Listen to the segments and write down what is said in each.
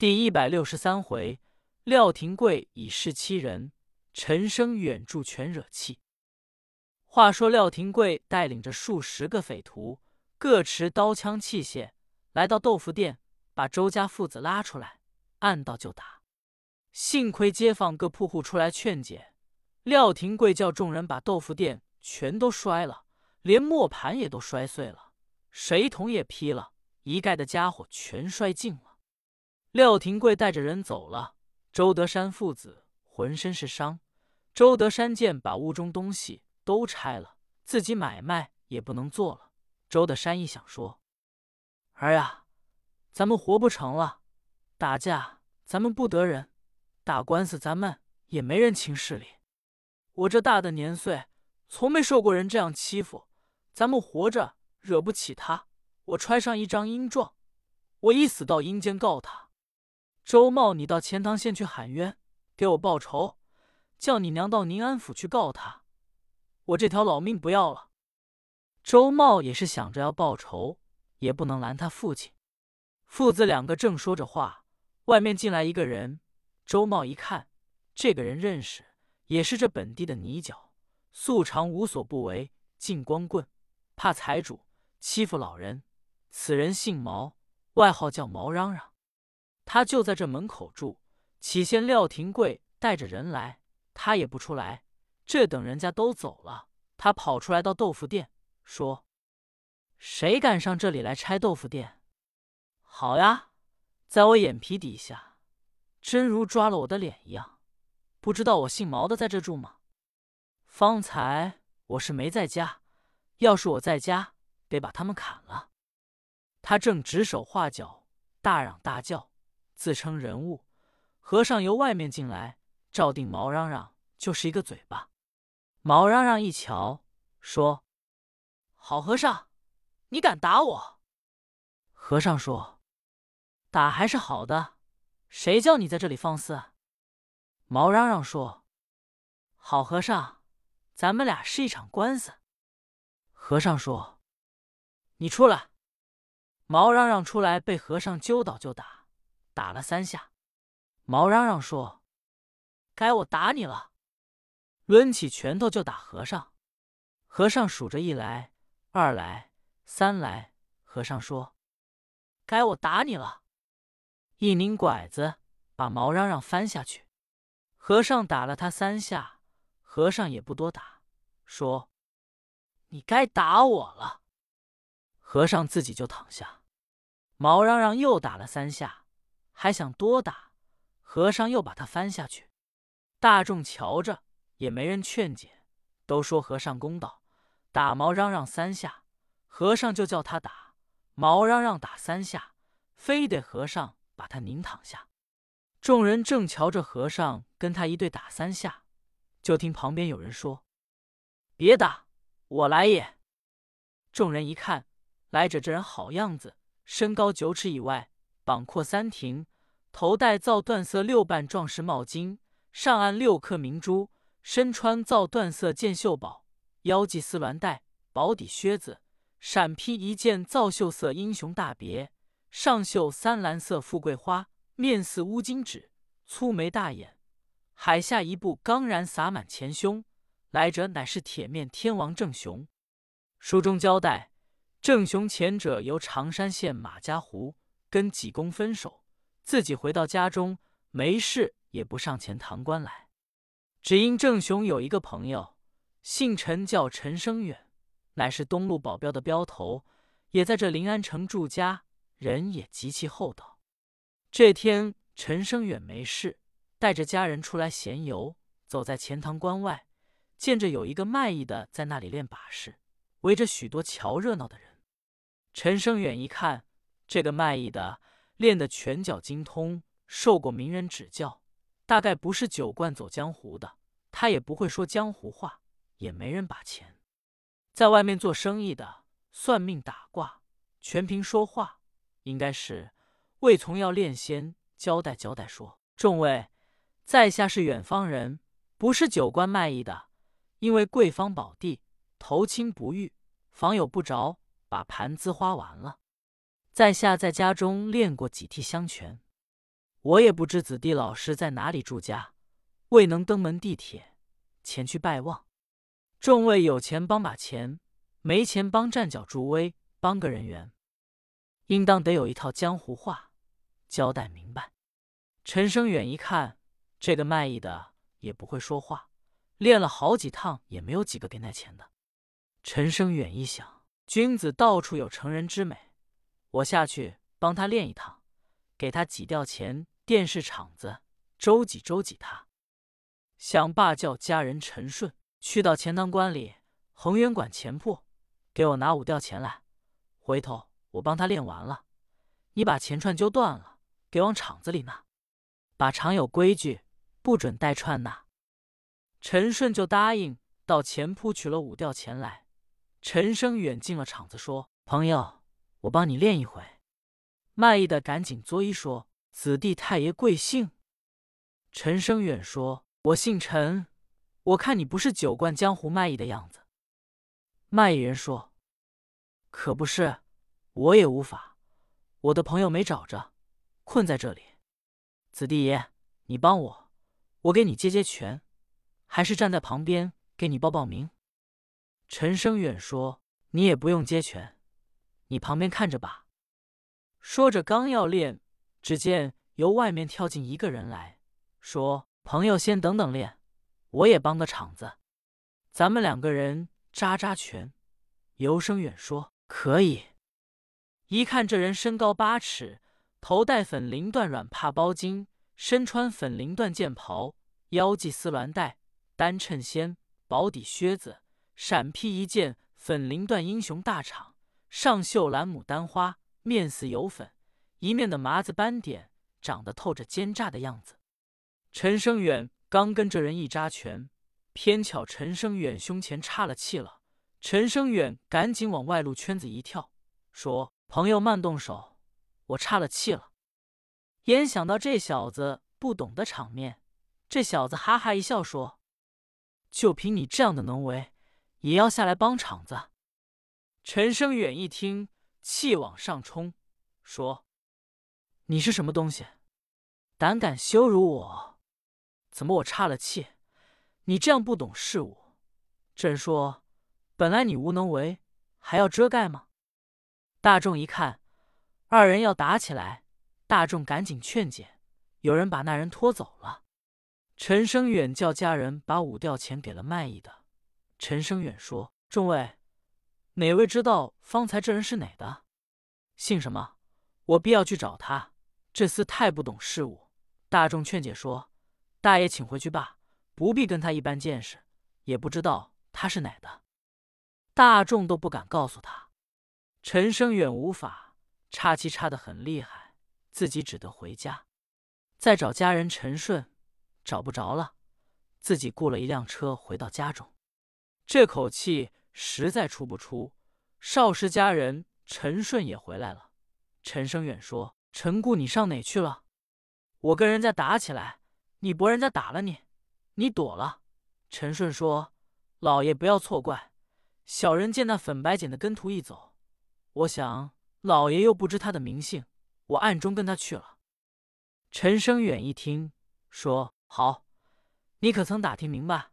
第一百六十三回，廖廷贵以势欺人，陈生远助全惹气。话说廖廷贵带领着数十个匪徒，各持刀枪器械，来到豆腐店，把周家父子拉出来，按道就打。幸亏街坊各铺户出来劝解，廖廷贵叫众人把豆腐店全都摔了，连磨盘也都摔碎了，水桶也劈了，一概的家伙全摔尽了。廖廷贵带着人走了，周德山父子浑身是伤。周德山见把屋中东西都拆了，自己买卖也不能做了。周德山一想说：“儿呀，咱们活不成了，打架咱们不得人，打官司咱们也没人情势理。我这大的年岁，从没受过人这样欺负，咱们活着惹不起他。我揣上一张阴状，我一死到阴间告他。”周茂，你到钱塘县去喊冤，给我报仇，叫你娘到宁安府去告他，我这条老命不要了。周茂也是想着要报仇，也不能拦他父亲。父子两个正说着话，外面进来一个人。周茂一看，这个人认识，也是这本地的泥脚，素常无所不为，进光棍，怕财主，欺负老人。此人姓毛，外号叫毛嚷嚷。他就在这门口住。起先廖廷贵带着人来，他也不出来。这等人家都走了，他跑出来到豆腐店，说：“谁敢上这里来拆豆腐店？好呀，在我眼皮底下，真如抓了我的脸一样。不知道我姓毛的在这住吗？方才我是没在家，要是我在家，得把他们砍了。”他正指手画脚，大嚷大叫。自称人物，和尚由外面进来，照定毛嚷嚷就是一个嘴巴。毛嚷嚷一瞧，说：“好和尚，你敢打我？”和尚说：“打还是好的，谁叫你在这里放肆？”毛嚷嚷说：“好和尚，咱们俩是一场官司。”和尚说：“你出来。”毛嚷嚷出来，被和尚揪倒就打。打了三下，毛嚷嚷说：“该我打你了。”抡起拳头就打和尚。和尚数着一来、二来、三来。和尚说：“该我打你了。”一拧拐子，把毛嚷嚷翻下去。和尚打了他三下，和尚也不多打，说：“你该打我了。”和尚自己就躺下。毛嚷嚷又打了三下。还想多打，和尚又把他翻下去。大众瞧着，也没人劝解，都说和尚公道，打毛嚷嚷三下，和尚就叫他打。毛嚷嚷打三下，非得和尚把他拧躺下。众人正瞧着和尚跟他一对打三下，就听旁边有人说：“别打，我来也。”众人一看，来者这人好样子，身高九尺以外，膀阔三庭。头戴皂缎色六瓣壮士帽巾，上按六颗明珠；身穿皂缎色箭袖宝，腰系丝鸾带，薄底靴子，闪披一件皂绣色英雄大别，上绣三蓝色富贵花，面似乌金纸，粗眉大眼，海下一部刚然洒满前胸。来者乃是铁面天王郑雄。书中交代，郑雄前者由常山县马家湖跟济公分手。自己回到家中没事，也不上前堂关来。只因郑雄有一个朋友，姓陈，叫陈生远，乃是东路保镖的镖头，也在这临安城住家，人也极其厚道。这天，陈生远没事，带着家人出来闲游，走在钱塘关外，见着有一个卖艺的在那里练把式，围着许多瞧热闹的人。陈生远一看，这个卖艺的。练得拳脚精通，受过名人指教，大概不是酒惯走江湖的。他也不会说江湖话，也没人把钱。在外面做生意的，算命打卦，全凭说话。应该是魏从要练仙，交代交代说：“众位，在下是远方人，不是酒馆卖艺的。因为贵方宝地，投亲不遇，房有不着，把盘资花完了。”在下在家中练过几替香拳，我也不知子弟老师在哪里住家，未能登门地铁前去拜望。众位有钱帮把钱，没钱帮站脚助威，帮个人缘，应当得有一套江湖话交代明白。陈生远一看，这个卖艺的也不会说话，练了好几趟也没有几个给那钱的。陈生远一想，君子到处有成人之美，我下去帮他练一趟，给他挤掉钱，电视场子周济周济他。想罢，叫家人陈顺。去到钱塘关里恒源馆钱铺，给我拿五吊钱来。回头我帮他练完了，你把钱串揪断了，给往厂子里拿。把厂有规矩，不准带串呐。陈顺就答应，到钱铺取了五吊钱来。陈生远进了厂子，说：“朋友，我帮你练一回。”卖艺的赶紧作揖说：“子弟太爷贵姓？”陈生远说：“我姓陈。”我看你不是酒惯江湖卖艺的样子。卖艺人说：“可不是，我也无法。我的朋友没找着，困在这里。子弟爷，你帮我，我给你接接拳，还是站在旁边给你报报名？”陈生远说：“你也不用接拳，你旁边看着吧。”说着刚要练，只见由外面跳进一个人来说：“朋友，先等等练。”我也帮个场子，咱们两个人扎扎拳。尤生远说：“可以。”一看这人身高八尺，头戴粉绫缎软帕包巾，身穿粉绫缎剑袍，腰系丝鸾带，单衬仙，薄底靴子，闪披一件粉绫缎英雄大氅，上绣蓝牡丹花，面似油粉，一面的麻子斑点，长得透着奸诈的样子。陈生远。刚跟这人一扎拳，偏巧陈生远胸前岔了气了。陈生远赶紧往外路圈子一跳，说：“朋友慢动手，我岔了气了。”眼想到这小子不懂得场面，这小子哈哈一笑说：“就凭你这样的能为，也要下来帮场子？”陈生远一听，气往上冲，说：“你是什么东西，胆敢羞辱我？”怎么我岔了气？你这样不懂事物。朕说：“本来你无能为，还要遮盖吗？”大众一看，二人要打起来，大众赶紧劝解，有人把那人拖走了。陈生远叫家人把五吊钱给了卖艺的。陈生远说：“众位，哪位知道方才这人是哪的？姓什么？我必要去找他。这厮太不懂事物。”大众劝解说。大爷，请回去吧，不必跟他一般见识，也不知道他是哪的。大众都不敢告诉他。陈生远无法，岔气岔得很厉害，自己只得回家，再找家人陈顺，找不着了，自己雇了一辆车回到家中。这口气实在出不出。少时家人陈顺也回来了。陈生远说：“陈顾，你上哪去了？我跟人家打起来。”你博人家打了你，你躲了。陈顺说：“老爷不要错怪，小人见那粉白剪的跟图一走，我想老爷又不知他的名姓，我暗中跟他去了。”陈生远一听，说：“好，你可曾打听明白？”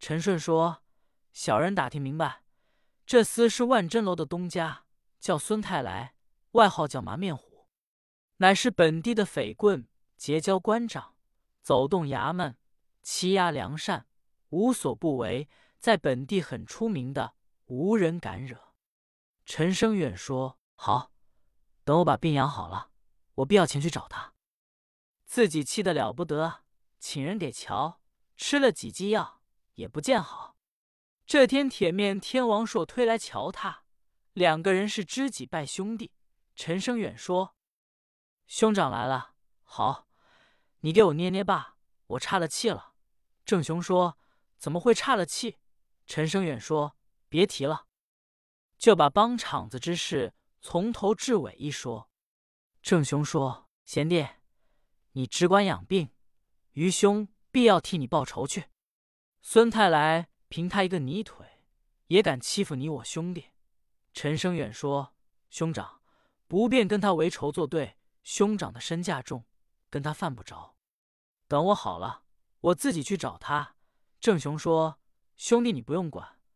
陈顺说：“小人打听明白，这厮是万珍楼的东家，叫孙太来，外号叫麻面虎，乃是本地的匪棍，结交官长。”走动衙门，欺压良善，无所不为，在本地很出名的，无人敢惹。陈生远说：“好，等我把病养好了，我必要前去找他。”自己气得了不得，请人给瞧，吃了几剂药也不见好。这天铁面天王朔推来瞧他，两个人是知己拜兄弟。陈生远说：“兄长来了，好。”你给我捏捏吧，我岔了气了。郑雄说：“怎么会岔了气？”陈生远说：“别提了，就把帮场子之事从头至尾一说。”郑雄说：“贤弟，你只管养病，余兄必要替你报仇去。”孙太来凭他一个泥腿，也敢欺负你我兄弟？陈生远说：“兄长不便跟他为仇作对，兄长的身价重。”跟他犯不着。等我好了，我自己去找他。”郑雄说：“兄弟，你不用管，